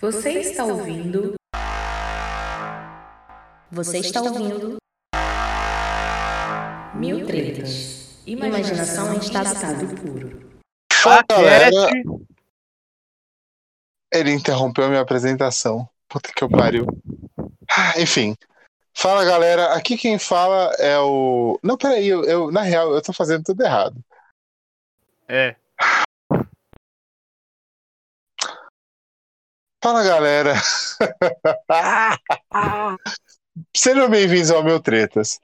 Você está ouvindo? Você está ouvindo? Mil tretas. Imaginação em estado puro. Fala, galera. Ele interrompeu minha apresentação. Puta que eu pariu. Ah, Enfim. Fala, galera. Aqui quem fala é o. Não, peraí. Eu, eu- na real, eu tô fazendo tudo errado. É. Fala, galera. Sejam bem-vindos ao meu Tretas.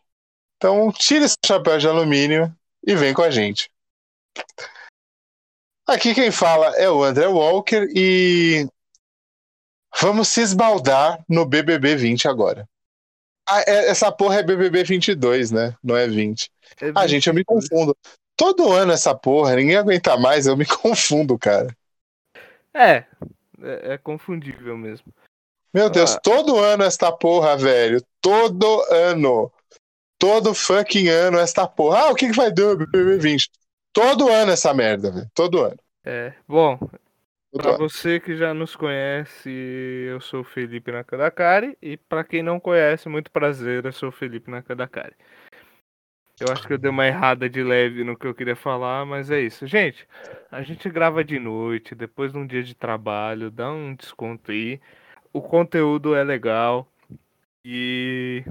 Então, tire esse chapéu de alumínio e vem com a gente. Aqui quem fala é o André Walker e vamos se esbaldar no BBB 20 agora. Ah, é- essa porra é BBB 22, né? Não é 20. é Ah, gente, eu me 22. confundo. Todo ano essa porra, ninguém aguenta mais, eu me confundo, cara. É, é, é confundível mesmo. Meu Deus, Ah. todo ano esta porra, velho. Todo ano. Todo fucking ano esta porra. Ah, o que, que vai dar o BBB 20? Todo ano essa merda, velho. Todo ano. É, bom, Todo pra ano. você que já nos conhece, eu sou o Felipe Nakadakari e pra quem não conhece, muito prazer, eu sou o Felipe Nakadakari. Eu acho que eu dei uma errada de leve no que eu queria falar, mas é isso. Gente, a gente grava de noite, depois de um dia de trabalho, dá um desconto aí. O conteúdo é legal e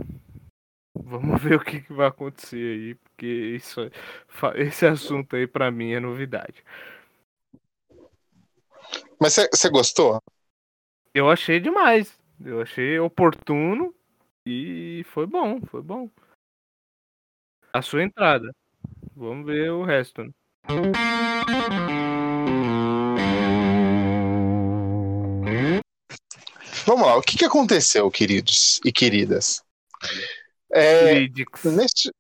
vamos ver o que, que vai acontecer aí, porque isso, fa- esse assunto aí pra mim é novidade. Mas você gostou? Eu achei demais. Eu achei oportuno e foi bom, foi bom. A sua entrada. Vamos ver o resto. né? Vamos lá, o que, que aconteceu, queridos e queridas? É, neste,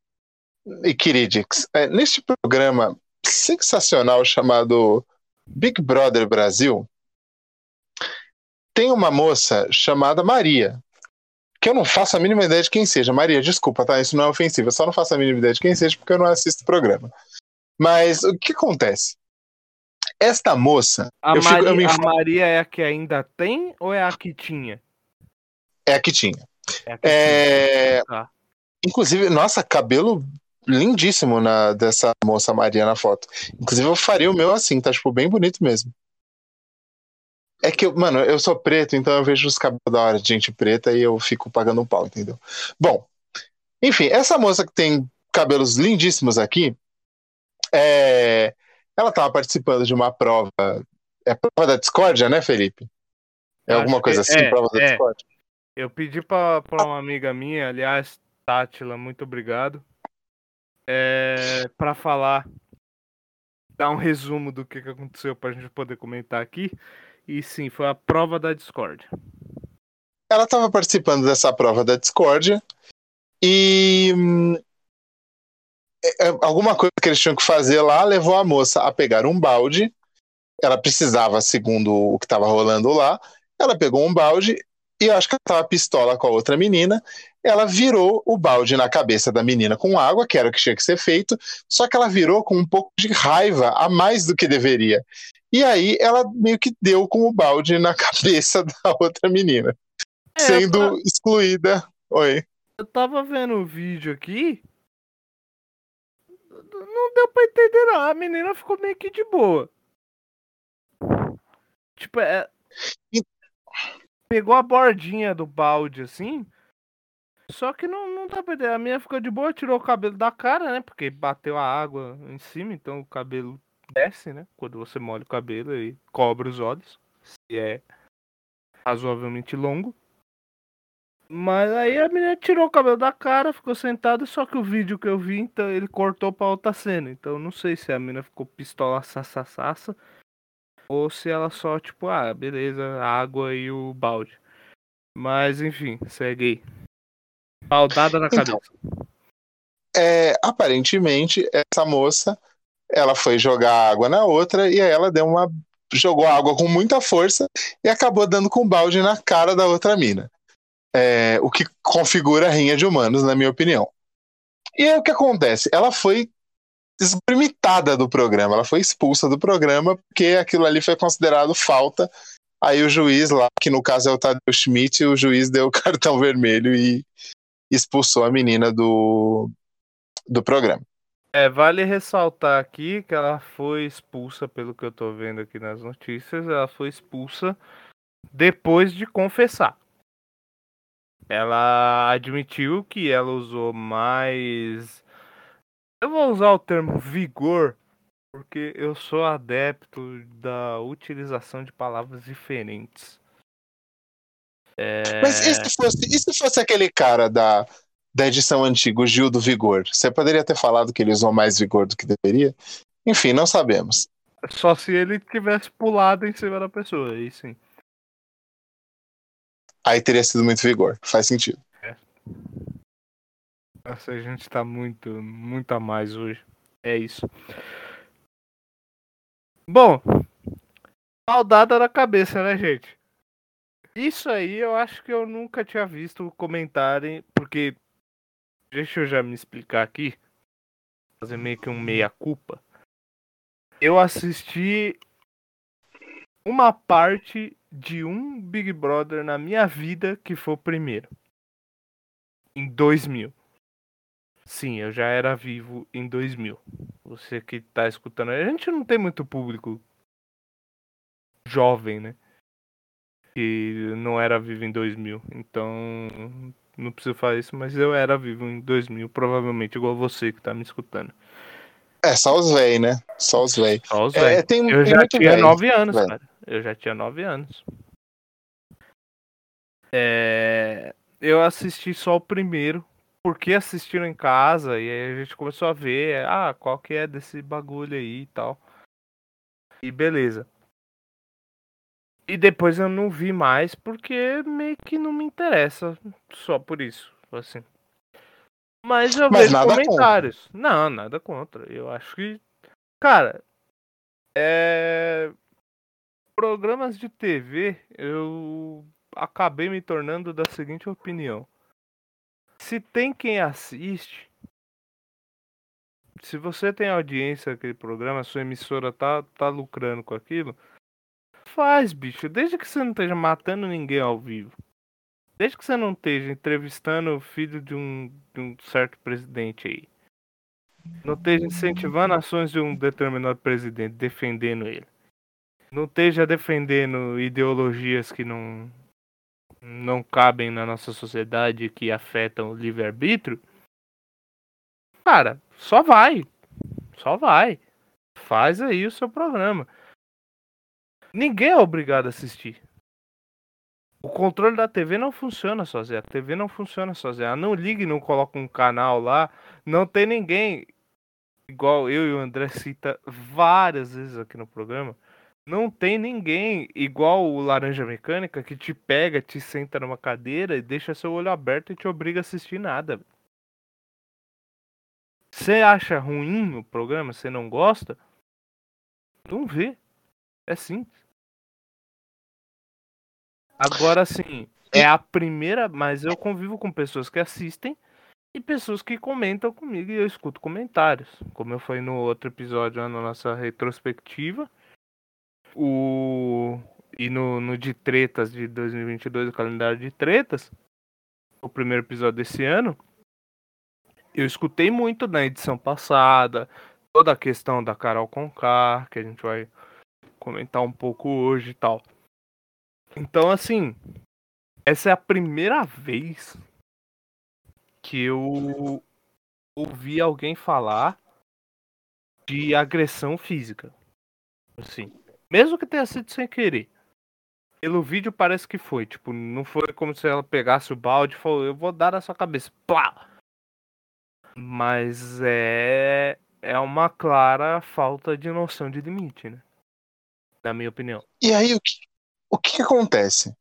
e queridix, é, neste programa sensacional chamado Big Brother Brasil, tem uma moça chamada Maria, que eu não faço a mínima ideia de quem seja. Maria, desculpa, tá? Isso não é ofensivo, eu só não faço a mínima ideia de quem seja porque eu não assisto o programa. Mas o que acontece? Esta moça A, eu fico- eu Maria, me a informo- Maria é a que ainda tem ou é a que tinha? é a que tinha. É a que É, tinha. Tá. Inclusive, nossa, cabelo lindíssimo na, dessa moça Maria na foto. Inclusive, eu faria o meu assim, tá tipo bem bonito mesmo. É que, eu- mano, eu sou preto, então eu vejo os cabelos da hora de gente preta e eu fico pagando um pau, entendeu? Bom, enfim, essa moça que tem cabelos lindíssimos aqui, é, ela tava participando de uma prova. É prova da discórdia, né, Felipe? É Acho alguma coisa assim, é, prova da é. discórdia? Eu pedi pra, pra uma amiga minha, aliás, Tátila, muito obrigado, é, pra falar, dar um resumo do que, que aconteceu pra gente poder comentar aqui. E sim, foi a prova da Discord. ela estava participando dessa prova da discórdia e hum, é, é, alguma coisa que eles tinham que fazer lá levou a moça a pegar um balde. Ela precisava, segundo o que estava rolando lá, ela pegou um balde e acho que ela estava pistola com a outra menina. Ela virou o balde na cabeça da menina com água, que era o que tinha que ser feito, só que ela virou com um pouco de raiva a mais do que deveria. E aí ela meio que deu com o balde na cabeça da outra menina É, sendo excluída. Oi. eu tava vendo o vídeo aqui, não deu pra entender não, a menina ficou meio que de boa. Tipo, é... Pegou a bordinha do balde assim, Só que não, não dá pra entender. A minha ficou de boa, tirou o cabelo da cara, né? Porque bateu a água em cima, então o cabelo desce, né? Quando você molha o cabelo e cobre os olhos. Se é razoavelmente longo. Mas aí a menina tirou o cabelo da cara, ficou sentada, só que o vídeo que eu vi, então ele cortou pra outra cena. Então não sei se a menina ficou pistola sassassa ou se ela só, tipo, ah, beleza, a água e o balde. Mas enfim, segue aí. Baldada na Então, cabeça. É, aparentemente, essa moça ela foi jogar água na outra e aí ela deu uma. jogou água com muita força e acabou dando com balde na cara da outra mina. É, o que configura a rinha de humanos, na minha opinião. E aí o que acontece? Ela foi desgrimitada do programa, ela foi expulsa do programa porque aquilo ali foi considerado falta Aí o juiz lá, que no caso é o Tadeu Schmidt, o juiz deu o cartão vermelho e expulsou a menina do, do programa. É, vale ressaltar aqui que ela foi expulsa, pelo que eu tô vendo aqui nas notícias, ela foi expulsa depois de confessar. Ela admitiu que ela usou mais. Eu vou usar o termo vigor, porque eu sou adepto da utilização de palavras diferentes. É... Mas e se, fosse, e se fosse aquele cara da, da edição antiga, o Gil do Vigor? Você poderia ter falado que ele usou mais vigor do que deveria? Enfim, não sabemos. Só se ele tivesse pulado em cima da pessoa, aí sim. Aí teria sido muito vigor. Faz sentido. É. Nossa, a gente tá muito, muito a mais hoje. É isso. Bom, maldada na cabeça, né, gente? Isso aí eu acho que eu nunca tinha visto comentarem, porque deixa eu já me explicar aqui, fazer meio que um meia-culpa. Eu assisti uma parte de um Big Brother na minha vida que foi o primeiro. Em 2000. Sim, eu já era vivo em 2000. Você que tá escutando, a gente não tem muito público jovem, né? Que não era vivo em 2000. Então, não preciso falar isso, mas eu era vivo em 2000, provavelmente igual você que tá me escutando. É, só os véi, né? Só os véi. Só os véi. É, tem, eu tem já tinha véio, 9 anos, véio. cara. Eu já tinha 9 anos. É... Eu assisti só o primeiro, porque assistiram em casa, e aí a gente começou a ver, ah, qual que é desse bagulho aí e tal. E beleza. E depois eu não vi mais, porque meio que não me interessa, só por isso, assim. Mas eu Mas vejo comentários. Contra. Não, nada contra. Eu acho que. Cara, é. Programas de TV, eu acabei me tornando da seguinte opinião. Se tem quem assiste, se você tem audiência naquele programa, sua emissora tá, tá lucrando com aquilo, faz, bicho. Desde que você não esteja matando ninguém ao vivo. Desde que você não esteja entrevistando o filho de um, de um certo presidente aí. Não esteja incentivando ações de um determinado presidente, defendendo ele. Não esteja defendendo ideologias que não, não cabem na nossa sociedade, que afetam o livre-arbítrio. Cara, só vai. Só vai. Faz aí o seu programa. Ninguém é obrigado a assistir. O controle da TV não funciona sozinho. A TV não funciona sozinha. Não ligue, não coloca um canal lá. Não tem ninguém, igual eu e o André cita várias vezes aqui no programa. Não tem ninguém igual o Laranja Mecânica que te pega, te senta numa cadeira e deixa seu olho aberto e te obriga a assistir nada. Você acha ruim o programa? Você não gosta? Não vê. É simples. Agora sim, é a primeira, mas eu convivo com pessoas que assistem e pessoas que comentam comigo e eu escuto comentários. Como eu falei no outro episódio, na nossa retrospectiva. O e no, no de tretas de 2022, o calendário de tretas, o primeiro episódio desse ano, eu escutei muito na edição passada, toda a questão da Carol Conká, que a gente vai comentar um pouco hoje e tal. Então, assim, essa é a primeira vez que eu ouvi alguém falar de agressão física. Assim, mesmo que tenha sido sem querer. Pelo vídeo parece que foi, tipo, não foi como se ela pegasse o balde e falou, eu vou dar na sua cabeça. Plá! Mas é é uma clara falta de noção de limite, né? Na minha opinião. E aí o que o que, acontece?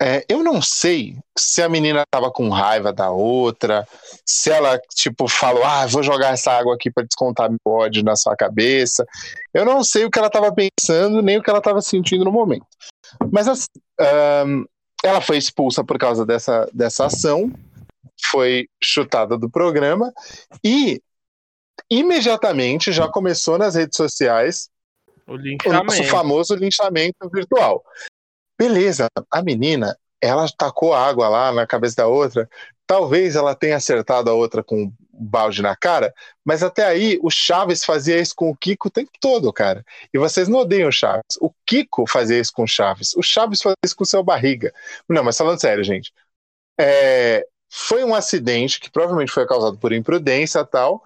É, eu não sei se a menina tava com raiva da outra, se ela, tipo, falou, ah, vou jogar essa água aqui para descontar meu ódio na sua cabeça. Eu não sei o que ela tava pensando, nem o que ela tava sentindo no momento. Mas um, ela foi expulsa por causa dessa, dessa ação, foi chutada do programa e imediatamente já começou nas redes sociais o. O famoso linchamento virtual. Beleza, a menina, ela tacou água lá na cabeça da outra. Talvez ela tenha acertado a outra com um balde na cara, mas até aí o Chaves fazia isso com o Kiko o tempo todo, cara. E vocês não odeiam o Chaves. O Kiko fazia isso com o Chaves. O Chaves fazia isso com o seu barriga. Não, mas falando sério, gente. É, foi um acidente que provavelmente foi causado por imprudência tal,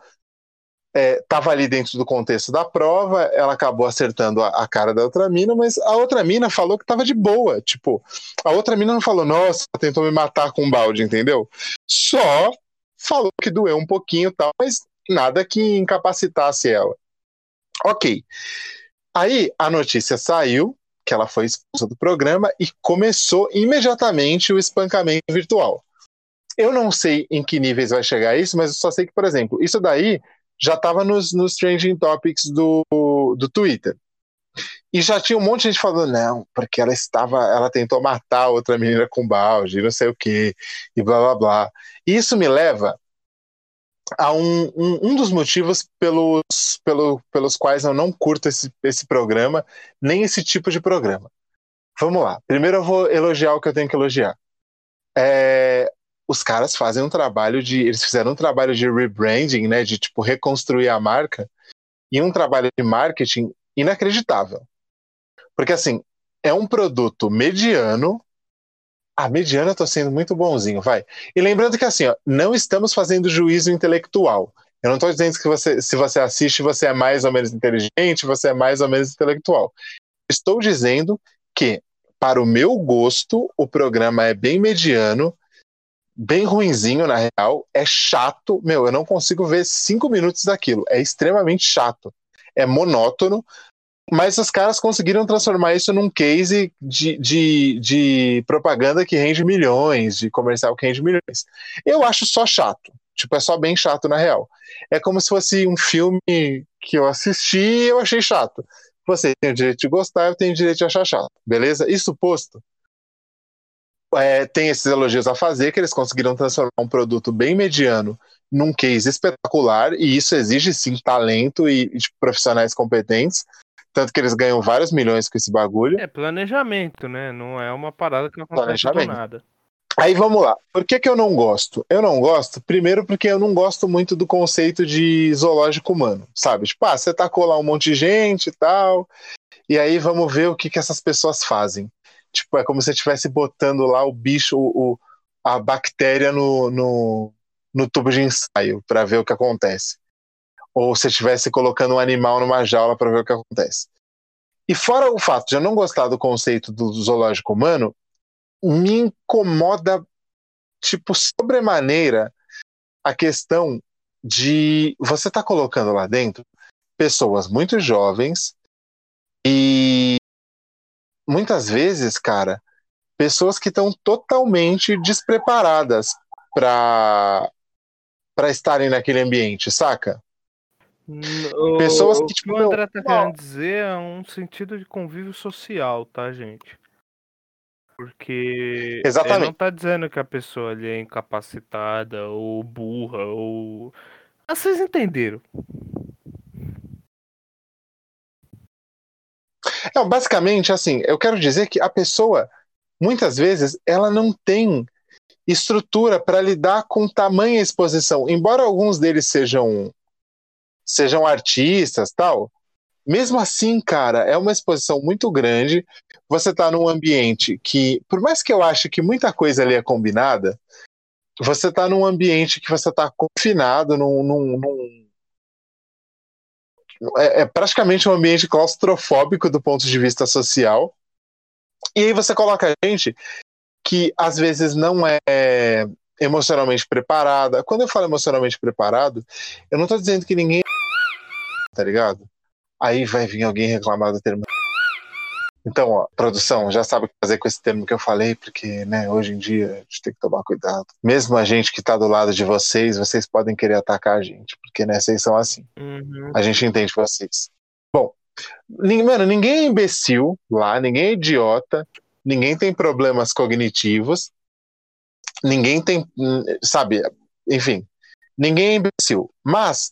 estava é, ali dentro do contexto da prova, ela acabou acertando a, a, cara da outra mina, mas a outra mina falou que estava de boa. Tipo, a outra mina não falou, nossa, tentou me matar com um balde, entendeu? Só falou que doeu um pouquinho tal, mas nada que incapacitasse ela. Ok. Aí a notícia saiu que ela foi expulsa do programa e começou imediatamente o espancamento virtual. Eu não sei em que níveis vai chegar isso, mas eu só sei que, por exemplo, isso daí já estava nos, nos trending topics do, do Twitter. E já tinha um monte de gente falando, não, porque ela estava, ela tentou matar outra menina com balde, não sei o que, e blá blá blá. E isso me leva a um, um, um, dos motivos pelos, pelo, pelos quais eu não curto esse, esse programa, nem esse tipo de programa. Vamos lá. Primeiro eu vou elogiar o que eu tenho que elogiar. É, os caras fazem um trabalho de. Eles fizeram um trabalho de rebranding, né? De tipo reconstruir a marca, e um trabalho de marketing inacreditável. Porque assim, é um produto mediano. Ah, mediano eu tô sendo muito bonzinho, vai. E lembrando que assim, ó, não estamos fazendo juízo intelectual. Eu não estou dizendo que você, se você assiste, você é mais ou menos inteligente, você é mais ou menos intelectual. Estou dizendo que, para o meu gosto, o programa é bem mediano, bem ruinzinho, na real. É chato. Meu, eu não consigo ver cinco minutos daquilo. É extremamente chato. É monótono. Mas os caras conseguiram transformar isso num case de, de, de propaganda que rende milhões, de comercial que rende milhões. Eu acho só chato. Tipo, é só bem chato na real. É como se fosse um filme que eu assisti e eu achei chato. Você tem o direito de gostar, eu tenho o direito de achar chato. Beleza? Isso posto, é, tem esses elogios a fazer, que eles conseguiram transformar um produto bem mediano num case espetacular, e isso exige sim talento e, e tipo, profissionais competentes. Tanto que eles ganham vários milhões com esse bagulho. É planejamento, né? Não é uma parada que não acontece do nada. Aí vamos lá. Por que, que eu não gosto? Eu não gosto, primeiro, porque eu não gosto muito do conceito de zoológico humano, sabe? Tipo, ah, você tacou lá um monte de gente e tal, e aí vamos ver o que, que essas pessoas fazem. Tipo, é como se estivesse botando lá o bicho, o, a bactéria no, no, no tubo de ensaio para ver o que acontece. Ou se estivesse colocando um animal numa jaula para ver o que acontece. E fora o fato de eu não gostar do conceito do zoológico humano, me incomoda, tipo, sobremaneira a questão de você tá colocando lá dentro pessoas muito jovens e muitas vezes, cara, pessoas que estão totalmente despreparadas para para estarem naquele ambiente, saca? O, pessoas que tipo, o que o André tá querendo dizer é um sentido de convívio social, tá, gente? Porque Exatamente. ele não tá dizendo que a pessoa ali é incapacitada ou burra ou. Ah, vocês entenderam. Não, basicamente, assim, eu quero dizer que a pessoa, muitas vezes, ela não tem estrutura para lidar com tamanha exposição. Embora alguns deles sejam sejam artistas, tal, mesmo assim, cara, é uma exposição muito grande. Você está num ambiente que, por mais que eu ache que muita coisa ali é combinada, você está num ambiente que você está confinado num, num, num é, é praticamente um ambiente claustrofóbico do ponto de vista social. E aí você coloca gente que às vezes não é emocionalmente preparada. Quando eu falo emocionalmente preparado, eu não estou dizendo que ninguém tá ligado? Aí vai vir alguém reclamar do termo então, ó, produção, já sabe o que fazer com esse termo que eu falei, porque, né, hoje em dia a gente tem que tomar cuidado. Mesmo a gente que tá do lado de vocês, vocês podem querer atacar a gente, porque, né, vocês são assim. Uhum. A gente entende vocês. Bom, mano, ninguém é imbecil lá, ninguém é idiota, ninguém tem problemas cognitivos, ninguém tem, sabe, enfim, ninguém é imbecil. Mas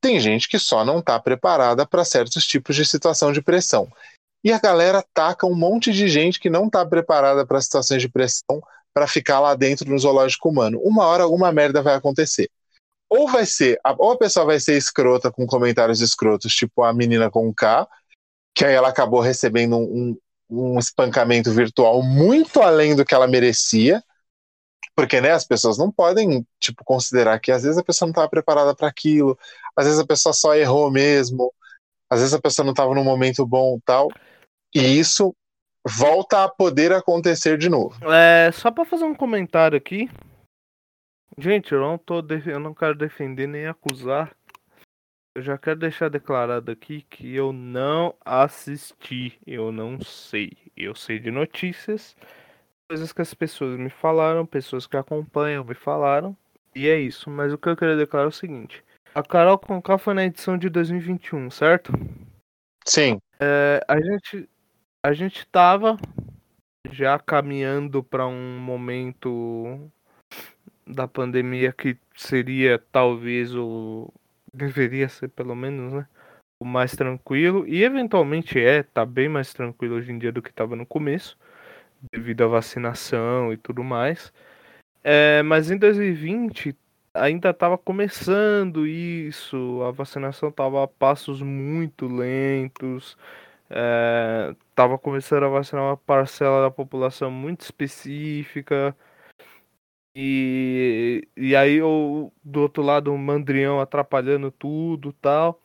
tem gente que só não está preparada para certos tipos de situação de pressão. E a galera taca um monte de gente que não está preparada para situações de pressão para ficar lá dentro no zoológico humano. Uma hora alguma merda vai acontecer. Ou vai ser, ou a pessoa vai ser escrota com comentários escrotos, tipo a menina com K, que aí ela acabou recebendo um, um espancamento virtual muito além do que ela merecia. Porque, né, as pessoas não podem, tipo, considerar que às vezes a pessoa não estava preparada para aquilo, às vezes a pessoa só errou mesmo, às vezes a pessoa não estava num momento bom tal. E isso volta a poder acontecer de novo. É, só para fazer um comentário aqui. Gente, eu não tô eu não quero defender nem acusar. Eu já quero deixar declarado aqui que eu não assisti, eu não sei. Eu sei de notícias, coisas que as pessoas me falaram, pessoas que acompanham me falaram, e é isso. Mas o que eu queria declarar é o seguinte: a Carol Conká foi na edição de 2021, certo? Sim. É, a gente a gente tava já caminhando para um momento da pandemia que seria talvez o deveria ser pelo menos, né, o mais tranquilo. E eventualmente é, tá bem mais tranquilo hoje em dia do que estava no começo, devido à vacinação e tudo mais. É, mas em 2020 ainda estava começando isso, a vacinação estava a passos muito lentos, é, começando a vacinar uma parcela da população muito específica. E, e aí o, do outro lado o mandrião atrapalhando tudo tal.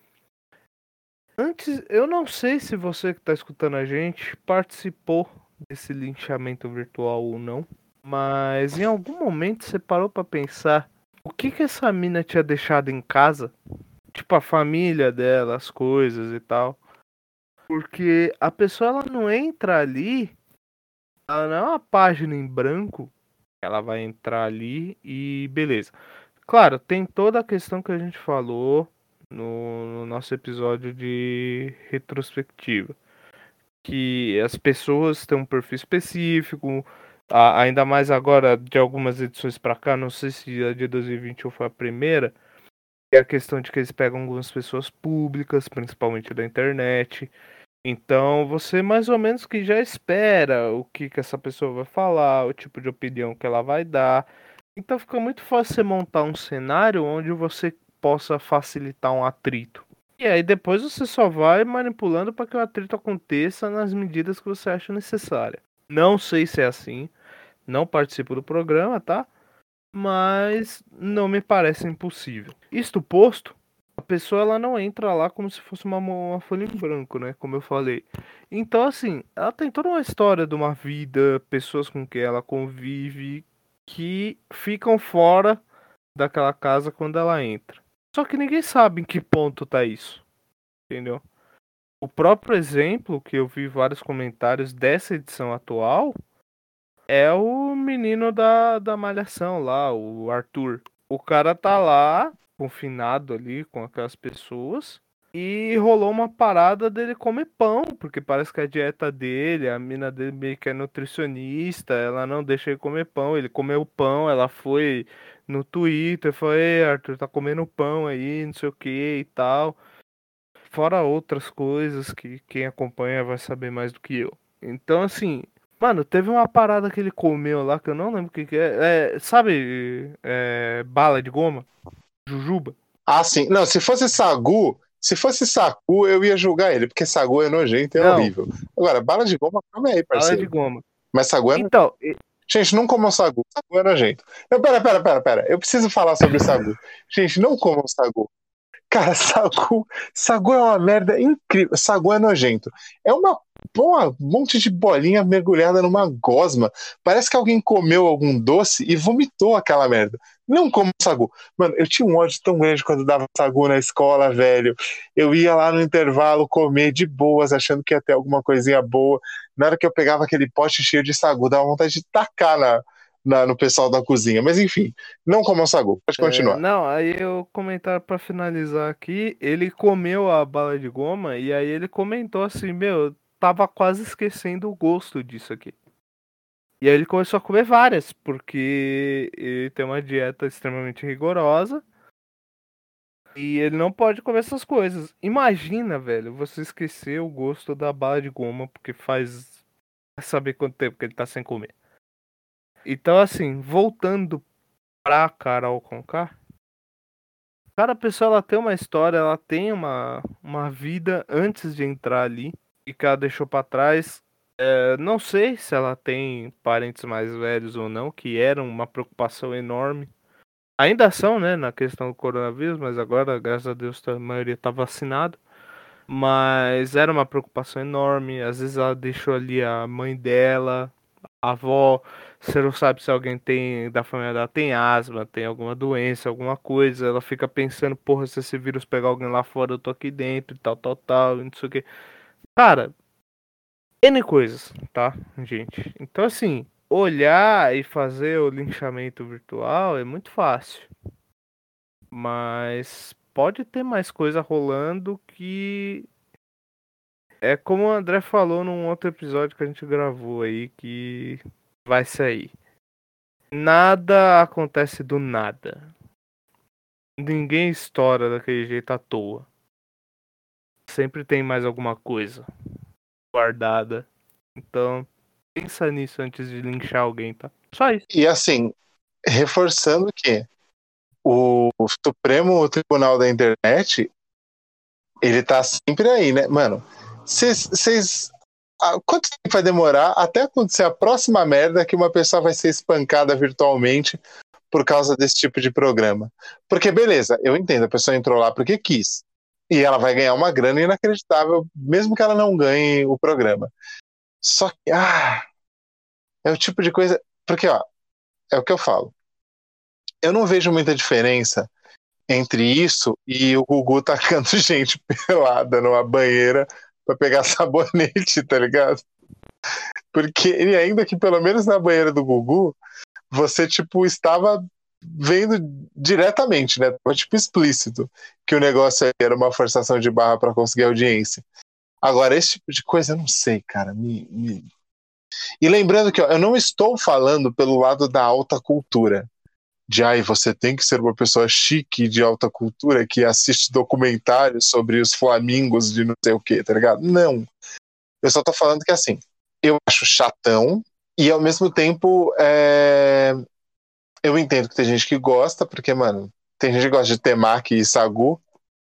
Antes, eu não sei se você que está escutando a gente participou desse linchamento virtual ou não, mas em algum momento você parou para pensar o que que essa mina tinha deixado em casa? Tipo a família dela, as coisas e tal. Porque a pessoa ela não entra ali, ela não é uma página em branco, ela vai entrar ali e beleza. Claro, tem toda a questão que a gente falou no, no nosso episódio de retrospectiva. Que as pessoas têm um perfil específico, ainda mais agora de algumas edições para cá, não sei se a de 2021 foi a primeira, é a questão de que eles pegam algumas pessoas públicas, principalmente da internet, então você mais ou menos que já espera o que, que essa pessoa vai falar, o tipo de opinião que ela vai dar. Então fica muito fácil você montar um cenário onde você possa facilitar um atrito. E aí depois você só vai manipulando para que o atrito aconteça nas medidas que você acha necessária. Não sei se é assim, não participo do programa, tá? Mas não me parece impossível. Isto posto, a pessoa ela não entra lá como se fosse uma, uma folha em branco, né? Como eu falei. Então, assim, ela tem toda uma história de uma vida, pessoas com quem ela convive, que ficam fora daquela casa quando ela entra. Só que ninguém sabe em que ponto tá isso. Entendeu? O próprio exemplo que eu vi vários comentários dessa edição atual é o menino da, da malhação lá, o Arthur. O cara tá lá confinado ali com aquelas pessoas. E rolou uma parada dele comer pão, porque parece que a dieta dele, a mina dele meio que é nutricionista, ela não deixa ele comer pão, ele comeu pão, ela foi no Twitter, foi, Ei, Arthur, tá comendo pão aí, não sei o que e tal. Fora outras coisas que quem acompanha vai saber mais do que eu. Então, assim, mano, teve uma parada que ele comeu lá que eu não lembro o que, que é. é sabe, é, bala de goma? Jujuba? Ah, sim. Não, se fosse Sagu, se fosse Sagu, eu ia julgar ele, porque Sagu é nojento e é horrível. Agora, bala de goma, calma aí, parceiro. Bala de goma. Mas Sagu é Então, Gente, não comam sagu. Sagu é nojento. Não, pera, pera, pera, pera. Eu preciso falar sobre sagu. Gente, não comam sagu. Cara, sagu, sagu é uma merda incrível. Sagu é nojento. É uma, um monte de bolinha mergulhada numa gosma. Parece que alguém comeu algum doce e vomitou aquela merda. Não como sagu. Mano, eu tinha um ódio tão grande quando dava sagu na escola, velho. Eu ia lá no intervalo comer de boas, achando que ia ter alguma coisinha boa. Na hora que eu pegava aquele pote cheio de sagu, dava vontade de tacar na, na, no pessoal da cozinha. Mas enfim, não comam sagu. Pode é, continuar. É, não, aí o comentário para finalizar aqui, ele comeu a bala de goma e aí ele comentou assim, meu, tava quase esquecendo o gosto disso aqui. E aí ele começou a comer várias, porque ele tem uma dieta extremamente rigorosa. E ele não pode comer essas coisas. Imagina, velho, você esquecer o gosto da bala de goma, porque faz. Saber quanto tempo que ele tá sem comer. Então, assim, voltando pra Carol Conká. Cada pessoa ela tem uma história, ela tem uma, uma vida antes de entrar ali e que ela deixou para trás. É, não sei se ela tem parentes mais velhos ou não, que eram uma preocupação enorme ainda são, né, na questão do coronavírus, mas agora, graças a Deus, a maioria está vacinada. Mas era uma preocupação enorme. Às vezes ela deixou ali a mãe dela, a avó. Você não sabe se alguém tem da família dela tem asma, tem alguma doença, alguma coisa. Ela fica pensando, porra, se esse vírus pegar alguém lá fora, eu tô aqui dentro e tal, tal, tal, não sei o que. Cara, N coisas, tá, gente? Então, assim, olhar e fazer o linchamento virtual é muito fácil. Mas pode ter mais coisa rolando que é como o André falou num outro episódio que a gente gravou aí que vai sair. Nada acontece do nada. Ninguém estoura daquele jeito à toa. Sempre tem mais alguma coisa guardada. Então, pensa nisso antes de linchar alguém, tá? Só isso. E assim, reforçando que o Supremo Tribunal da Internet, ele tá sempre aí, né? Mano, vocês. Quanto tempo vai demorar até acontecer a próxima merda que uma pessoa vai ser espancada virtualmente por causa desse tipo de programa? Porque, beleza, eu entendo, a pessoa entrou lá porque quis. E ela vai ganhar uma grana inacreditável, mesmo que ela não ganhe o programa. Só que, ah, é o tipo de coisa. Porque, ó, é o que eu falo. Eu não vejo muita diferença entre isso e o Gugu tacando gente pelada numa banheira para pegar sabonete, tá ligado? Porque ele ainda que pelo menos na banheira do Gugu, você tipo estava vendo diretamente, né? Tava, tipo explícito que o negócio era uma forçação de barra para conseguir audiência. Agora, esse tipo de coisa, eu não sei, cara. Me, me... E lembrando que ó, eu não estou falando pelo lado da alta cultura. De ai, você tem que ser uma pessoa chique de alta cultura que assiste documentários sobre os flamingos de não sei o que, tá ligado? Não. Eu só tô falando que assim, eu acho chatão e ao mesmo tempo é... eu entendo que tem gente que gosta, porque, mano, tem gente que gosta de temaki e sagu.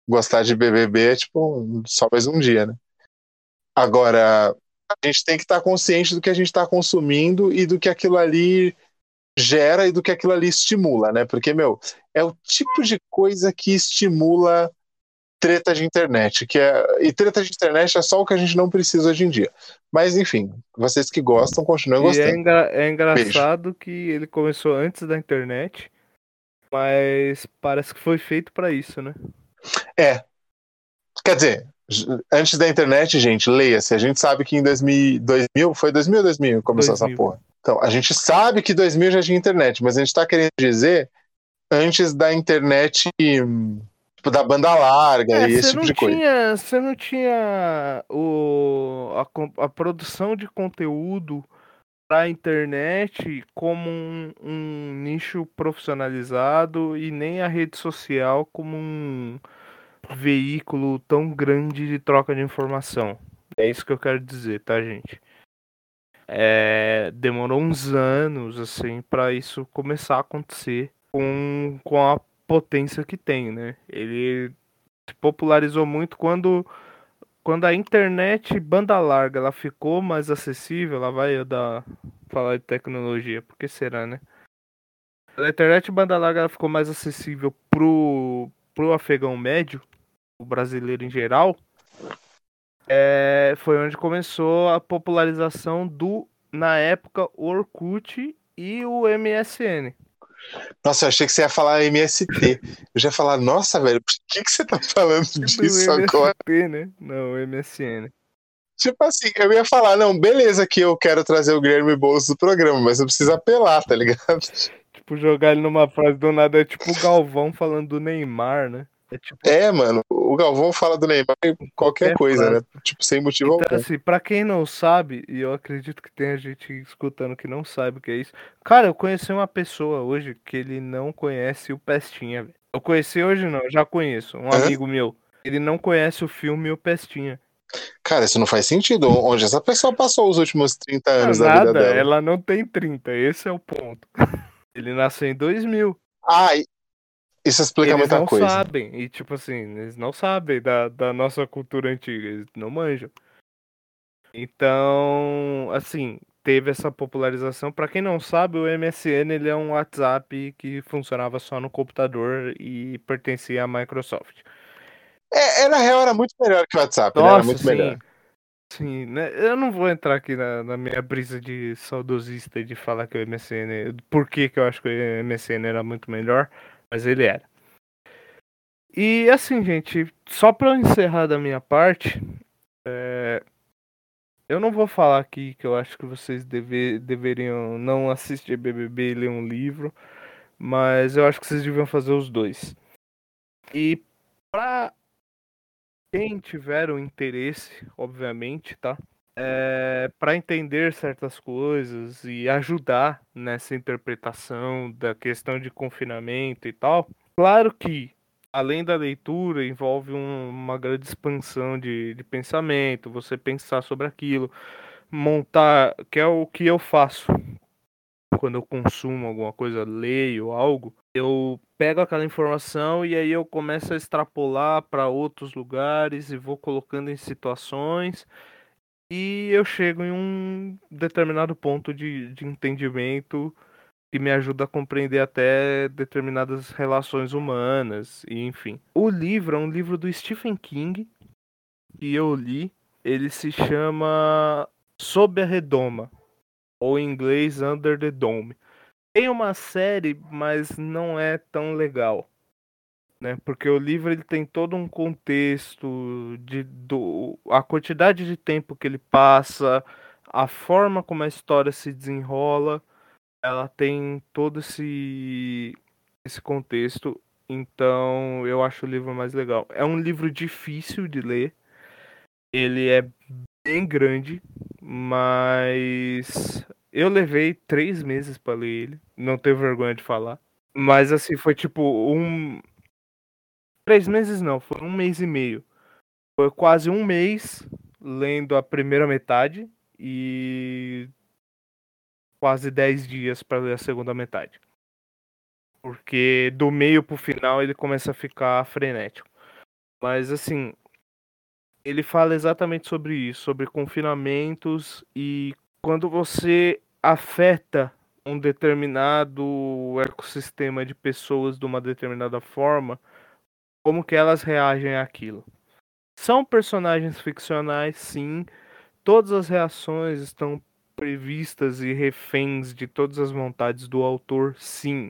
Gostar de BBB é tipo só mais um dia, né? Agora, a gente tem que estar consciente do que a gente está consumindo e do que aquilo ali gera e do que aquilo ali estimula, né? Porque, meu, é o tipo de coisa que estimula treta de internet, que é e treta de internet é só o que a gente não precisa hoje em dia. Mas enfim, vocês que gostam, continuem gostando. É, engra é engraçado Beijo. que ele começou antes da internet, mas parece que foi feito para isso, né? É. Quer dizer, Antes da internet, gente, leia-se. A gente sabe que em 2000, 2000 foi 2000 ou 2000 começou 2000. essa porra? Então, a gente sabe que 2000 já tinha internet, mas a gente tá querendo dizer antes da internet tipo, da banda larga é, e esse tipo de coisa. Você não tinha o, a, a produção de conteúdo para a internet como um, um nicho profissionalizado e nem a rede social como um veículo tão grande de troca de informação. É isso que eu quero dizer, tá, gente? É, demorou uns anos assim para isso começar a acontecer com, com a potência que tem, né? Ele se popularizou muito quando quando a internet banda larga ela ficou mais acessível, ela vai dar falar de tecnologia, porque será, né? A internet banda larga ela ficou mais acessível pro pro afegão médio, o brasileiro em geral, é, foi onde começou a popularização do, na época, Orkut e o MSN. Nossa, eu achei que você ia falar MST. Eu já ia falar, nossa, velho, por que, que você tá falando disso MST, agora? né? Não, MSN. Tipo assim, eu ia falar, não, beleza que eu quero trazer o Guilherme Boulos do programa, mas eu preciso apelar, tá ligado? Tipo, jogar ele numa frase do nada, é tipo o Galvão falando do Neymar, né? É, tipo... é, mano, o Galvão fala do Neymar em qualquer, qualquer coisa, frase. né? Tipo, sem motivo então, algum. assim, pra quem não sabe, e eu acredito que tem gente escutando que não sabe o que é isso. Cara, eu conheci uma pessoa hoje que ele não conhece o Pestinha, velho. Eu conheci hoje não, eu já conheço. Um Hã? amigo meu. Ele não conhece o filme O Pestinha. Cara, isso não faz sentido. Onde essa pessoa passou os últimos 30 Não, anos da vida nada, dela? ela não tem 30, esse é o ponto. Ele nasceu em 2000. Ah, e- isso explica eles muita não coisa. sabem. E tipo assim, eles não sabem da, da nossa cultura antiga, eles não manjam. Então, assim, teve essa popularização. Pra quem não sabe, o MSN ele é um WhatsApp que funcionava só no computador e pertencia à Microsoft. É, é, na real, era muito melhor que o WhatsApp, né? Era Nossa, muito sim. melhor. Sim, né? Eu não vou entrar aqui na, na minha brisa de saudosista de falar que o MSN. Por que, que eu acho que o MSN era muito melhor, mas ele era. E assim, gente, só eu encerrar da minha parte, é, eu não vou falar aqui que eu acho que vocês deve, deveriam não assistir BBB e ler um livro, mas eu acho que vocês deviam fazer os dois. E pra quem tiver o interesse, obviamente, tá? É, para entender certas coisas e ajudar nessa interpretação da questão de confinamento e tal. Claro que, além da leitura, envolve um- uma grande expansão de, de pensamento, você pensar sobre aquilo, montar, que é o que eu faço quando eu consumo alguma coisa, leio algo, eu pego aquela informação e aí eu começo a extrapolar para outros lugares e vou colocando em situações e eu chego em um determinado ponto de, de entendimento que me ajuda a compreender até determinadas relações humanas e enfim. O livro é um livro do Stephen King que eu li, ele se chama Sob a Redoma ou em inglês Under the Dome. Tem uma série, mas não é tão legal, né? Porque o livro ele tem todo um contexto de do, a quantidade de tempo que ele passa, a forma como a história se desenrola, ela tem todo esse esse contexto. Então, eu acho o livro mais legal. É um livro difícil de ler. Ele é bem grande, mas eu levei três meses pra ler ele. Não tenho vergonha de falar. Mas assim, foi tipo um. Três meses não, foi um mês e meio. Foi quase um mês lendo a primeira metade e quase dez dias pra ler a segunda metade. Porque do meio pro final ele começa a ficar frenético. Mas assim, ele fala exatamente sobre isso, sobre confinamentos e quando você afeta um determinado ecossistema de pessoas de uma determinada forma, como que elas reagem àquilo. São personagens ficcionais, sim. Todas as reações estão previstas e reféns de todas as vontades do autor, sim.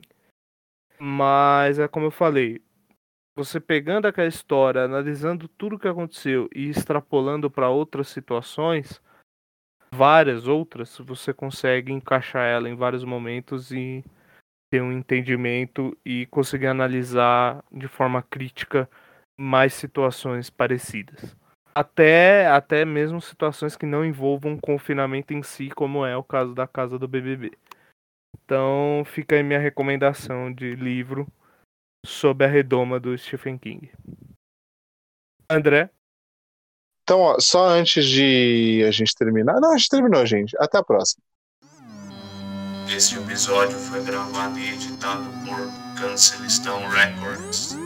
Mas é como eu falei, você pegando aquela história, analisando tudo o que aconteceu e extrapolando para outras situações, várias outras, você consegue encaixar ela em vários momentos e ter um entendimento e conseguir analisar de forma crítica mais situações parecidas. Até, até mesmo situações que não envolvam confinamento em si, como é o caso da casa do BBB. Então fica aí minha recomendação de livro Sob a Redoma do Stephen King. André? Então, ó, só antes de a gente terminar. Não, a gente terminou, gente. Até a próxima. Este episódio foi gravado e editado por Cancelistão Records.